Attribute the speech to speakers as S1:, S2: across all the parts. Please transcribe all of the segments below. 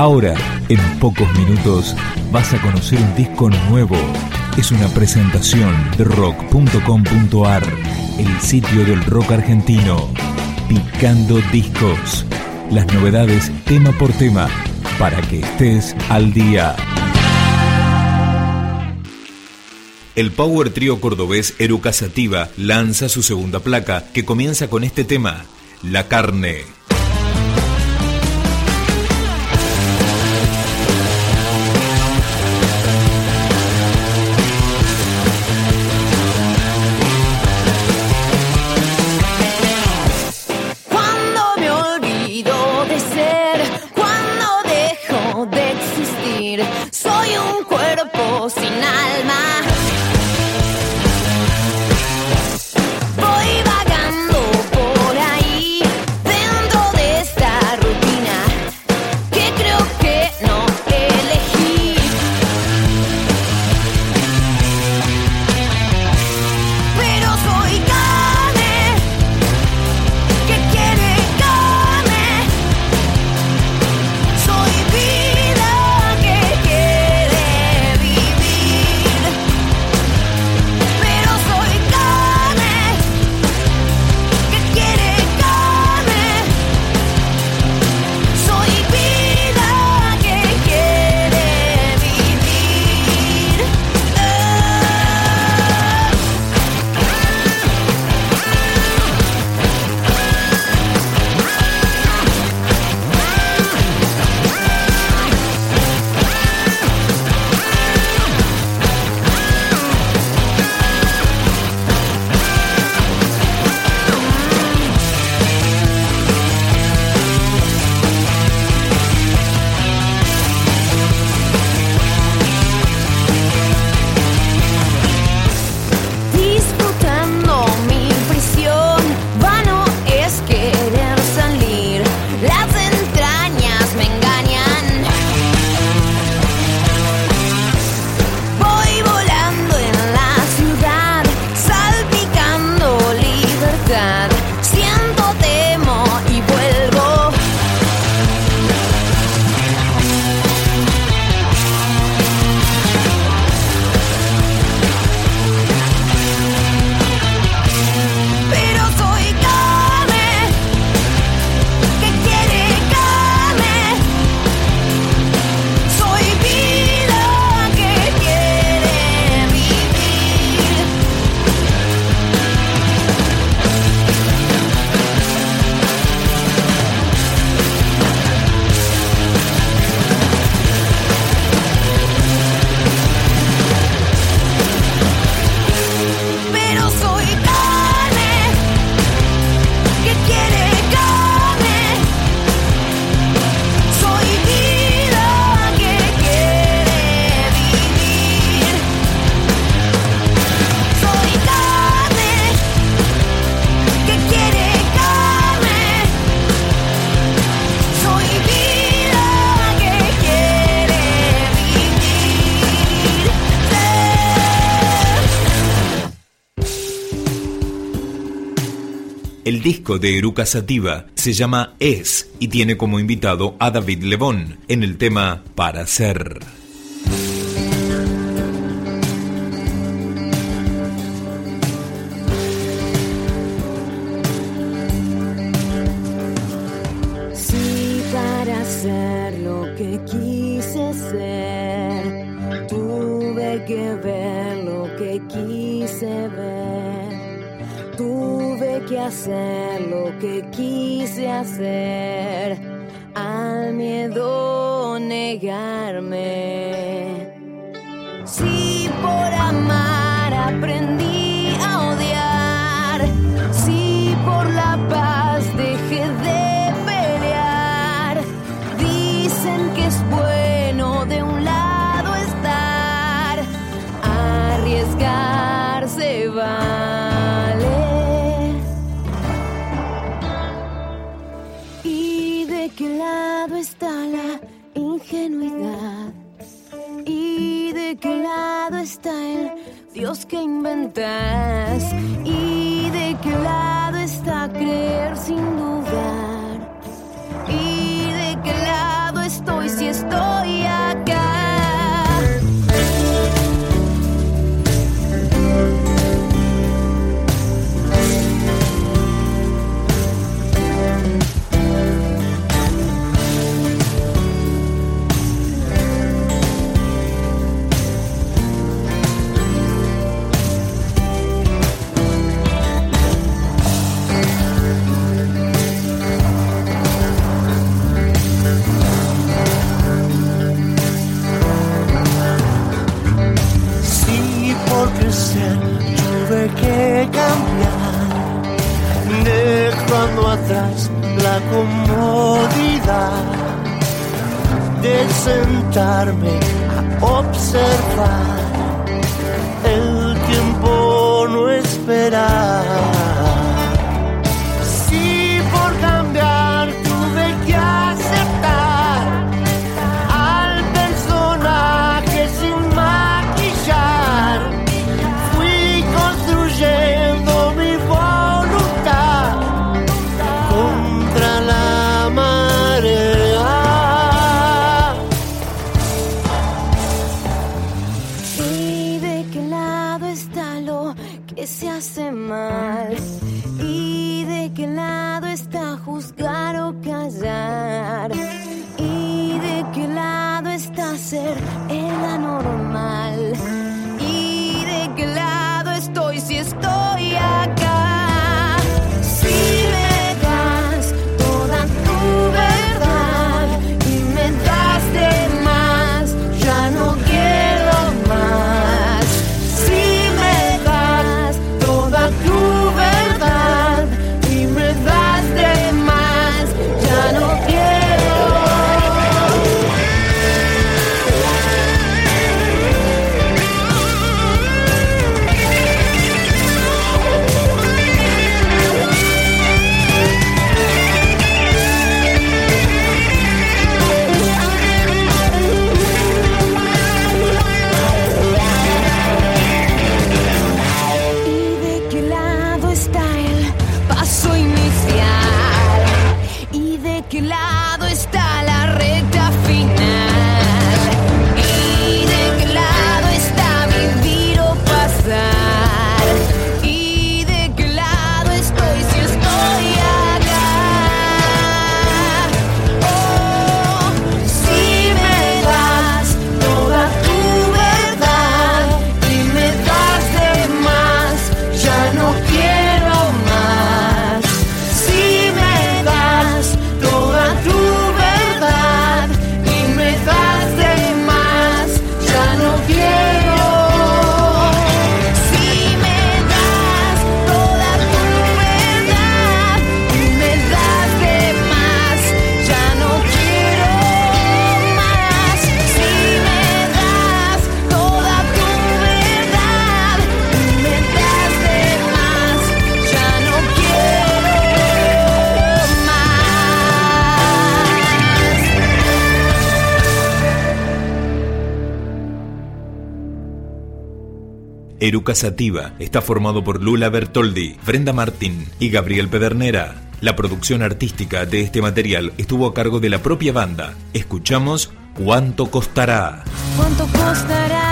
S1: Ahora, en pocos minutos, vas a conocer un disco nuevo. Es una presentación de rock.com.ar, el sitio del rock argentino. Picando discos. Las novedades tema por tema, para que estés al día. El Power Trio cordobés Eruca Sativa lanza su segunda placa, que comienza con este tema, La Carne. Disco de Eruca Sativa se llama Es y tiene como invitado a David Lebón en el tema Para Ser.
S2: Hacer lo que quise hacer, al miedo negarme. Si por amar aprendí Dios que inventas? ¿Y de qué lado está creer sin dudar? ¿Y de qué lado estoy si es
S3: El tiempo no espera.
S1: In my.
S4: Eruca Sativa está formado por Lula Bertoldi, Brenda Martín y Gabriel Pedernera. La producción artística de este material estuvo a cargo de la propia banda. Escuchamos ¿Cuánto costará?
S1: ¿Cuánto costará?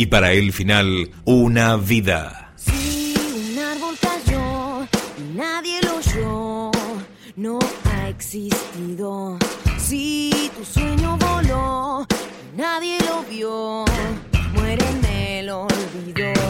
S1: y para
S4: el final, una vida.
S1: Si un árbol cayó y nadie lo oyó, no ha existido. Si tu sueño voló, y nadie lo vio, muere en el olvido.